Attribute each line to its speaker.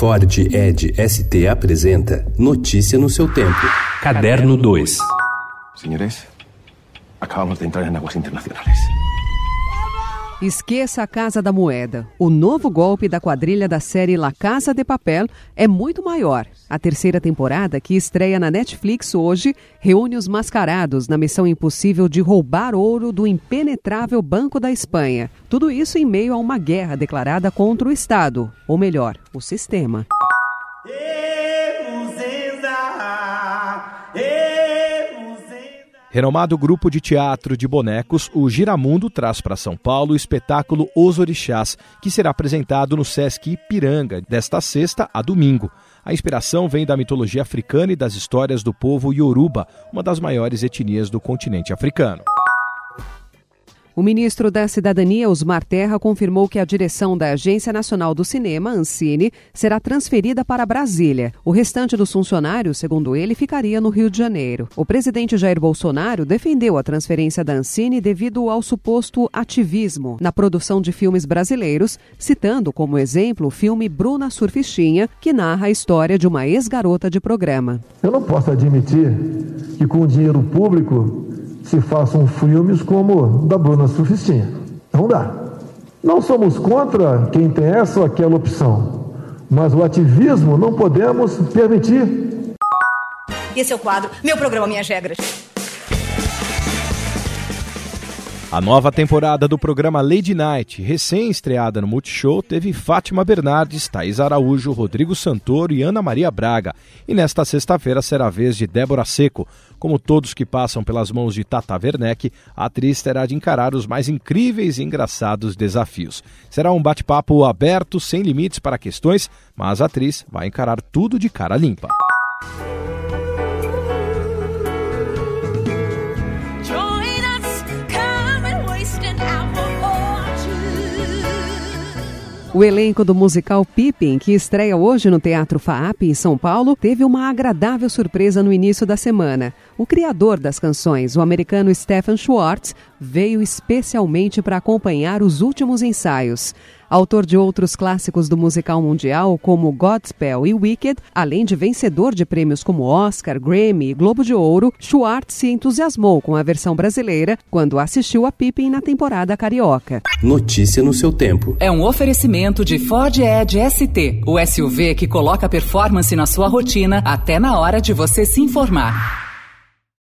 Speaker 1: Ford Ed ST apresenta Notícia no seu tempo. Caderno 2.
Speaker 2: Senhores, acabamos de entrar em águas internacionais.
Speaker 3: Esqueça a Casa da Moeda. O novo golpe da quadrilha da série La Casa de Papel é muito maior. A terceira temporada, que estreia na Netflix hoje, reúne os mascarados na missão impossível de roubar ouro do impenetrável Banco da Espanha. Tudo isso em meio a uma guerra declarada contra o Estado, ou melhor, o sistema.
Speaker 4: Renomado grupo de teatro de bonecos, o Giramundo traz para São Paulo o espetáculo Os Orixás, que será apresentado no Sesc Ipiranga, desta sexta a domingo. A inspiração vem da mitologia africana e das histórias do povo Yoruba, uma das maiores etnias do continente africano.
Speaker 3: O ministro da Cidadania, Osmar Terra, confirmou que a direção da Agência Nacional do Cinema, Ancine, será transferida para Brasília. O restante dos funcionários, segundo ele, ficaria no Rio de Janeiro. O presidente Jair Bolsonaro defendeu a transferência da Ancine devido ao suposto ativismo na produção de filmes brasileiros, citando como exemplo o filme Bruna Surfistinha, que narra a história de uma ex-garota de programa.
Speaker 5: Eu não posso admitir que com dinheiro público se façam filmes como da Bruna Surfistinha. Não dá. Não somos contra quem tem essa ou aquela opção, mas o ativismo não podemos permitir.
Speaker 6: Esse é o quadro Meu Programa Minhas Regras.
Speaker 4: A nova temporada do programa Lady Night, recém-estreada no Multishow, teve Fátima Bernardes, Thaís Araújo, Rodrigo Santoro e Ana Maria Braga. E nesta sexta-feira será a vez de Débora Seco. Como todos que passam pelas mãos de Tata Werneck, a atriz terá de encarar os mais incríveis e engraçados desafios. Será um bate-papo aberto, sem limites para questões, mas a atriz vai encarar tudo de cara limpa.
Speaker 3: O elenco do musical Pippin, que estreia hoje no Teatro FAAP em São Paulo, teve uma agradável surpresa no início da semana. O criador das canções, o americano Stephen Schwartz, veio especialmente para acompanhar os últimos ensaios. Autor de outros clássicos do musical mundial, como Godspell e Wicked, além de vencedor de prêmios como Oscar, Grammy e Globo de Ouro, Schwartz se entusiasmou com a versão brasileira quando assistiu a Pippin na temporada carioca.
Speaker 1: Notícia no seu tempo.
Speaker 7: É um oferecimento de Ford Edge ST, o SUV que coloca performance na sua rotina até na hora de você se informar.